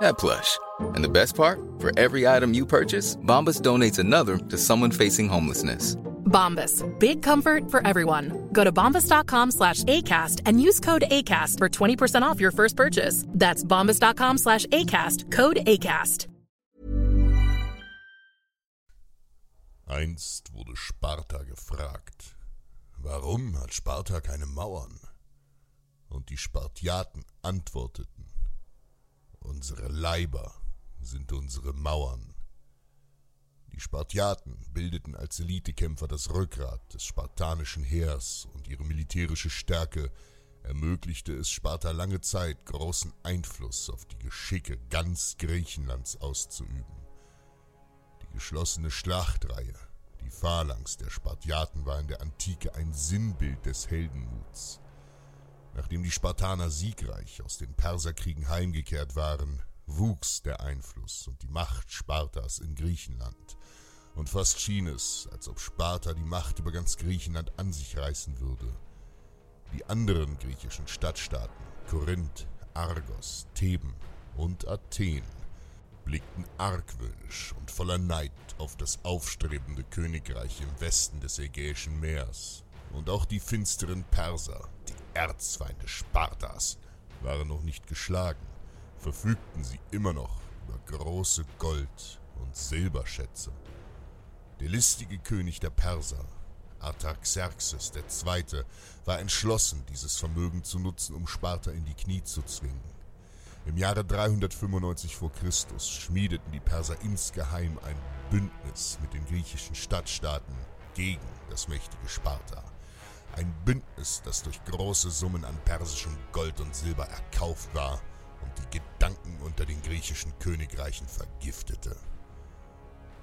that plush. And the best part? For every item you purchase, Bombas donates another to someone facing homelessness. Bombas. Big comfort for everyone. Go to bombas.com slash ACAST and use code ACAST for 20% off your first purchase. That's bombas.com slash ACAST. Code ACAST. Einst wurde Sparta gefragt, warum hat Sparta keine Mauern? Und die Spartiaten antworteten, unsere Leiber sind unsere Mauern. Die Spartiaten bildeten als Elitekämpfer das Rückgrat des spartanischen Heers und ihre militärische Stärke ermöglichte es Sparta lange Zeit, großen Einfluss auf die Geschicke ganz Griechenlands auszuüben. Die geschlossene Schlachtreihe, die Phalanx der Spartiaten war in der Antike ein Sinnbild des Heldenmuts. Nachdem die Spartaner siegreich aus den Perserkriegen heimgekehrt waren, wuchs der Einfluss und die Macht Spartas in Griechenland. Und fast schien es, als ob Sparta die Macht über ganz Griechenland an sich reißen würde. Die anderen griechischen Stadtstaaten, Korinth, Argos, Theben und Athen, blickten argwöhnisch und voller Neid auf das aufstrebende Königreich im Westen des Ägäischen Meers. Und auch die finsteren Perser, die Erzfeinde Spartas, waren noch nicht geschlagen, verfügten sie immer noch über große Gold- und Silberschätze. Der listige König der Perser, Artaxerxes II., war entschlossen, dieses Vermögen zu nutzen, um Sparta in die Knie zu zwingen. Im Jahre 395 vor Christus schmiedeten die Perser insgeheim ein Bündnis mit den griechischen Stadtstaaten gegen das mächtige Sparta. Ein Bündnis, das durch große Summen an persischem Gold und Silber erkauft war und die Gedanken unter den griechischen Königreichen vergiftete.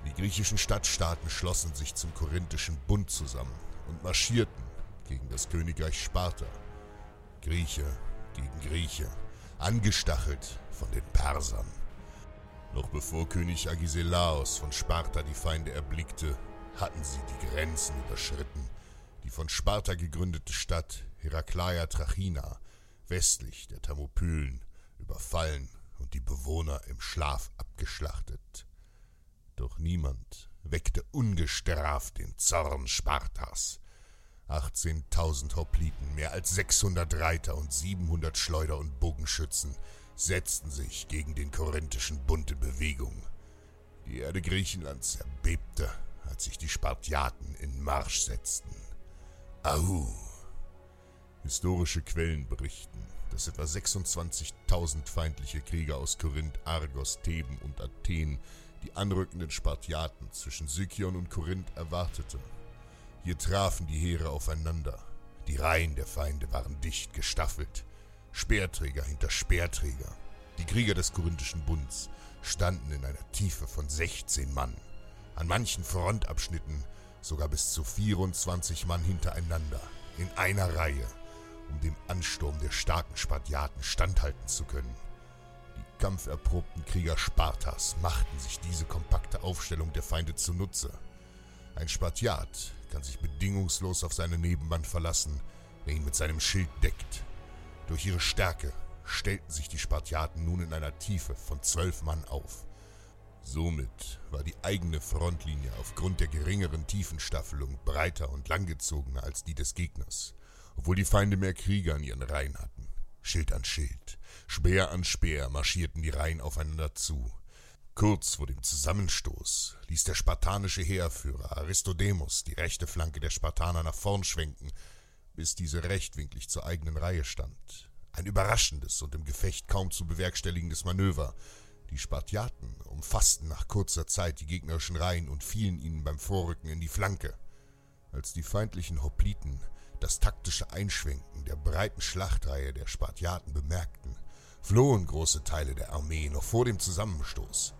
Die griechischen Stadtstaaten schlossen sich zum Korinthischen Bund zusammen und marschierten gegen das Königreich Sparta. Grieche gegen Grieche, angestachelt von den Persern. Noch bevor König Agesilaos von Sparta die Feinde erblickte, hatten sie die Grenzen überschritten. Die von Sparta gegründete Stadt Herakleia Trachina, westlich der Thermopylen, überfallen und die Bewohner im Schlaf abgeschlachtet. Doch niemand weckte ungestraft den Zorn Spartas. 18.000 Hopliten, mehr als 600 Reiter und 700 Schleuder- und Bogenschützen setzten sich gegen den korinthischen Bund in Bewegung. Die Erde Griechenlands erbebte, als sich die Spartiaten in Marsch setzten. Ahu! Historische Quellen berichten, dass etwa 26.000 feindliche Krieger aus Korinth, Argos, Theben und Athen die anrückenden Spartiaten zwischen Sykion und Korinth erwartete. Hier trafen die Heere aufeinander. Die Reihen der Feinde waren dicht gestaffelt. Speerträger hinter Speerträger. Die Krieger des Korinthischen Bunds standen in einer Tiefe von 16 Mann. An manchen Frontabschnitten sogar bis zu 24 Mann hintereinander, in einer Reihe, um dem Ansturm der starken Spartiaten standhalten zu können. Die kampferprobten Krieger Spartas machten sich diese kompakte Aufstellung der Feinde zunutze. Ein Spartiat kann sich bedingungslos auf seine Nebenmann verlassen, der ihn mit seinem Schild deckt. Durch ihre Stärke stellten sich die Spartiaten nun in einer Tiefe von zwölf Mann auf. Somit war die eigene Frontlinie aufgrund der geringeren Tiefenstaffelung breiter und langgezogener als die des Gegners, obwohl die Feinde mehr Krieger an ihren Reihen hatten. Schild an Schild, Speer an Speer marschierten die Reihen aufeinander zu. Kurz vor dem Zusammenstoß ließ der spartanische Heerführer Aristodemus die rechte Flanke der Spartaner nach vorn schwenken, bis diese rechtwinklig zur eigenen Reihe stand. Ein überraschendes und im Gefecht kaum zu bewerkstelligendes Manöver, die Spartiaten umfassten nach kurzer Zeit die gegnerischen Reihen und fielen ihnen beim Vorrücken in die Flanke. Als die feindlichen Hopliten das taktische Einschwenken der breiten Schlachtreihe der Spartiaten bemerkten, flohen große Teile der Armee noch vor dem Zusammenstoß.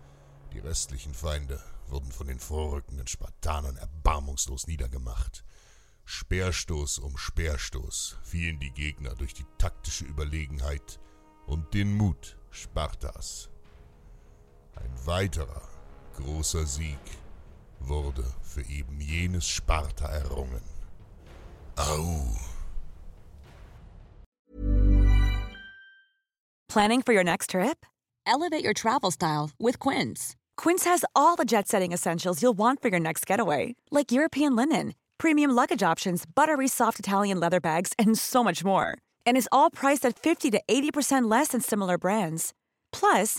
Die restlichen Feinde wurden von den vorrückenden Spartanern erbarmungslos niedergemacht. Speerstoß um Speerstoß fielen die Gegner durch die taktische Überlegenheit und den Mut Spartas. Ein weiterer großer Sieg wurde für eben jenes Sparta errungen. Au! Planning for your next trip? Elevate your travel style with Quince. Quince has all the jet setting essentials you'll want for your next getaway, like European linen, premium luggage options, buttery soft Italian leather bags, and so much more. And is all priced at 50 to 80% less than similar brands. Plus,